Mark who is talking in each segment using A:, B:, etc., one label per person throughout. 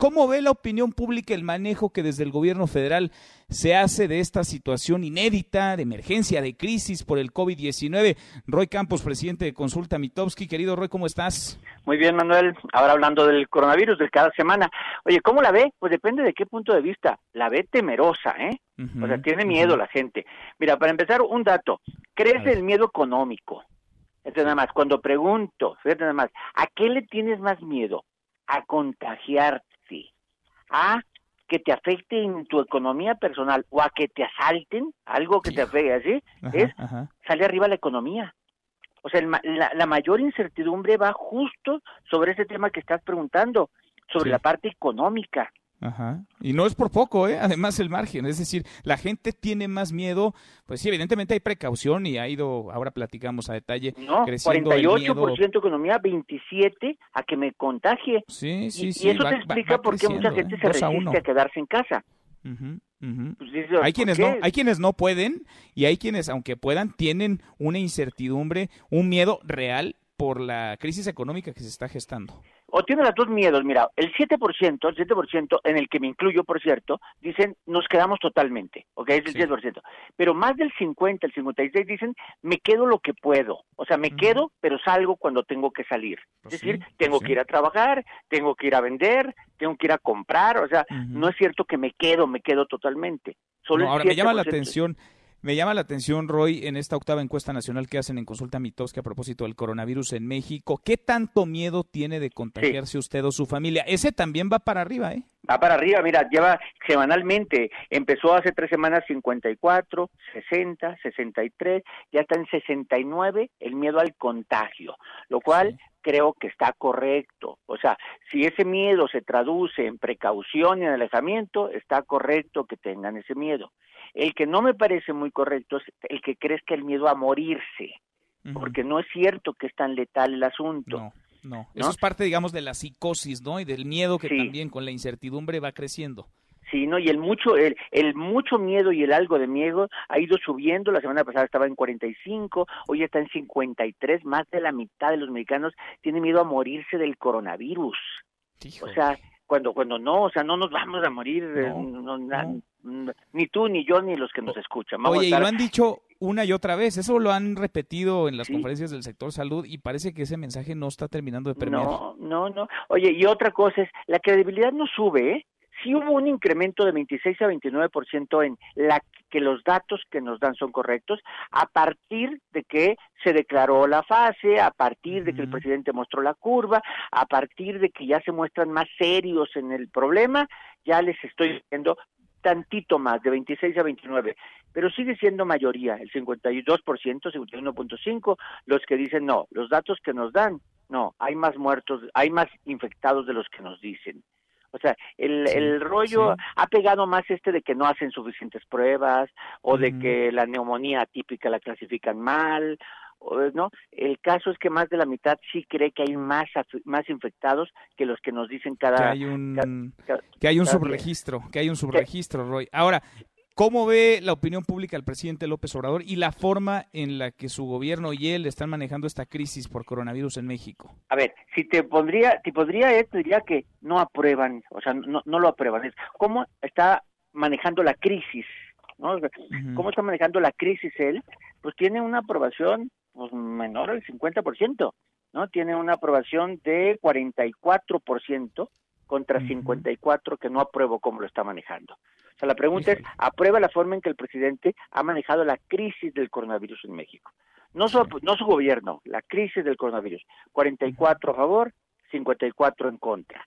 A: ¿Cómo ve la opinión pública el manejo que desde el gobierno federal se hace de esta situación inédita, de emergencia, de crisis por el COVID-19? Roy Campos, presidente de Consulta Mitowski. Querido Roy, ¿cómo estás?
B: Muy bien, Manuel. Ahora hablando del coronavirus de cada semana. Oye, ¿cómo la ve? Pues depende de qué punto de vista. La ve temerosa, ¿eh? o sea, tiene miedo la gente. Mira, para empezar, un dato. Crece el miedo económico. Fíjate nada más, cuando pregunto, fíjate nada más, ¿a qué le tienes más miedo? A contagiarte, a que te afecte en tu economía personal o a que te asalten, algo que te afecte así, es sale arriba la economía. O sea, la, la, mayor incertidumbre va justo sobre ese tema que estás preguntando, sobre la parte económica.
A: Ajá. Y no es por poco, ¿eh? Además el margen, es decir, la gente tiene más miedo, pues sí, evidentemente hay precaución y ha ido, ahora platicamos a detalle,
B: no,
A: creciendo
B: 48% economía, 27 a que me contagie.
A: Sí, sí,
B: y,
A: sí.
B: Y eso te explica por qué mucha gente ¿eh? se resiste a, quedarse en casa.
A: Pues hay quienes no, hay quienes no pueden y hay quienes, aunque puedan, tienen una incertidumbre, un miedo real por la crisis económica que se está gestando
B: o tiene los dos miedos. Mira, el 7%, el 7% en el que me incluyo, por cierto, dicen nos quedamos totalmente, ¿ok? Es el 7%. Pero más del 50, el 56 dicen me quedo lo que puedo. O sea, me quedo, pero salgo cuando tengo que salir. Pues es decir, tengo que ir a trabajar, tengo que ir a vender, tengo que ir a comprar. O sea, no es cierto que me quedo, me quedo totalmente.
A: Solo ahora me llama la atención me llama la atención, Roy, en esta octava encuesta nacional que hacen en Consulta Mitowski a propósito del coronavirus en México. ¿Qué tanto miedo tiene de contagiarse usted o su familia? Ese también va para arriba, ¿eh?
B: Va para arriba, mira, lleva semanalmente, empezó hace tres semanas 54, 60, 63, ya está en 69 el miedo al contagio, lo cual creo que está correcto. O sea, si ese miedo se traduce en precaución y en alejamiento, está correcto que tengan ese miedo. El que no me parece muy correcto es el que que el miedo a morirse, porque no es cierto que es tan letal el asunto.
A: No, no. Eso es parte, digamos, de la psicosis, ¿no? Y del miedo que también con la incertidumbre va creciendo.
B: Sí, ¿no? Y el mucho, el, el mucho miedo y el algo de miedo ha ido subiendo. La semana pasada estaba en 45, hoy está en 53. Más de la mitad de los mexicanos tienen miedo a morirse del coronavirus. O sea, cuando cuando no, o sea, no nos vamos a morir, eh, ni tú, ni yo, ni los que nos escuchan.
A: Oye, y lo han dicho una y otra vez, eso lo han repetido en las conferencias del sector salud y parece que ese mensaje no está terminando de permear.
B: No, no, no. Oye, y otra cosa es, la credibilidad no sube, ¿eh? Sí hubo un incremento de 26 a 29% en la que los datos que nos dan son correctos a partir de que se declaró la fase, a partir de que el presidente mostró la curva, a partir de que ya se muestran más serios en el problema, ya les estoy diciendo tantito más, de 26 a 29, pero sigue siendo mayoría, el 52%, 51.5, los que dicen no, los datos que nos dan, no, hay más muertos, hay más infectados de los que nos dicen. O sea, el, el rollo ha pegado más este de que no hacen suficientes pruebas o de que la neumonía típica la clasifican mal, ¿no? El caso es que más de la mitad sí cree que hay más más infectados que los que nos dicen cada
A: que hay un que hay un subregistro, que hay un subregistro, Roy. Ahora, ¿Cómo ve la opinión pública el presidente López Obrador y la forma en la que su gobierno y él están manejando esta crisis por coronavirus en México?
B: A ver, si te pondría, te podría esto diría que no aprueban, o sea, no, no lo aprueban. Es cómo está manejando la crisis, ¿no? ¿Cómo está manejando la crisis él? Pues tiene una aprobación pues, menor al 50%, ¿no? Tiene una aprobación de 44% contra 54 que no apruebo cómo lo está manejando. O sea, la pregunta es, ¿aprueba la forma en que el presidente ha manejado la crisis del coronavirus en México? No su, no su gobierno, la crisis del coronavirus. 44 a favor, 54 en contra.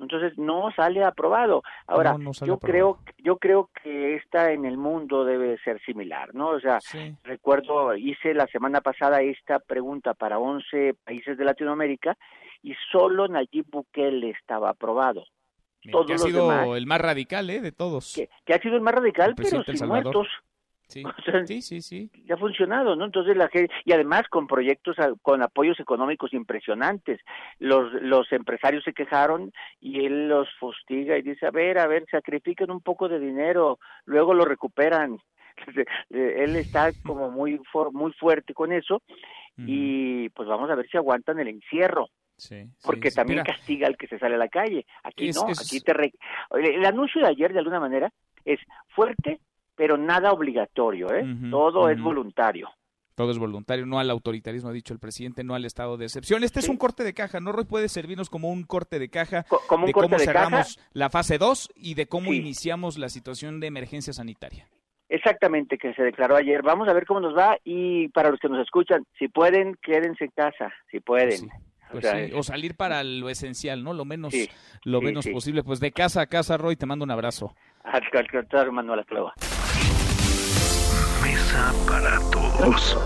B: Entonces no sale aprobado. Ahora, yo creo yo creo que esta en el mundo debe ser similar, ¿no? O sea, recuerdo hice la semana pasada esta pregunta para 11 países de Latinoamérica y solo Nayib Bukele estaba aprobado
A: que ha sido el más radical, ¿eh? De todos.
B: Que, ha sido el más radical, pero sin muertos.
A: Sí. sí, sí,
B: Ya ha funcionado, ¿no? Entonces la gente, y además con proyectos, con apoyos económicos impresionantes. Los, los empresarios se quejaron y él los fustiga y dice, a ver, a ver, sacrifiquen un poco de dinero, luego lo recuperan. él está como muy, muy fuerte con eso y pues vamos a ver si aguantan el encierro Sí, porque también castiga al que se sale a la calle. Aquí no, aquí te... El anuncio de ayer, de alguna manera, es fuerte, pero nada obligatorio, ¿eh? Todo es voluntario.
A: Todo es voluntario, no al autoritarismo, ha dicho el presidente, no al estado de excepción. Este es un corte de caja, ¿no, Roy? Puede servirnos como un corte de caja de cómo cerramos la fase 2 y de cómo iniciamos la situación de emergencia sanitaria.
B: Exactamente, que se declaró ayer. Vamos a ver cómo nos va y para los que nos escuchan, si pueden, quédense en casa, si pueden.
A: Pues o, salir para lo esencial, ¿no? Lo menos, lo menos posible. Pues de casa a casa, Roy, te mando un abrazo.
B: Al contrario, Manuel.
C: Mesa para todos.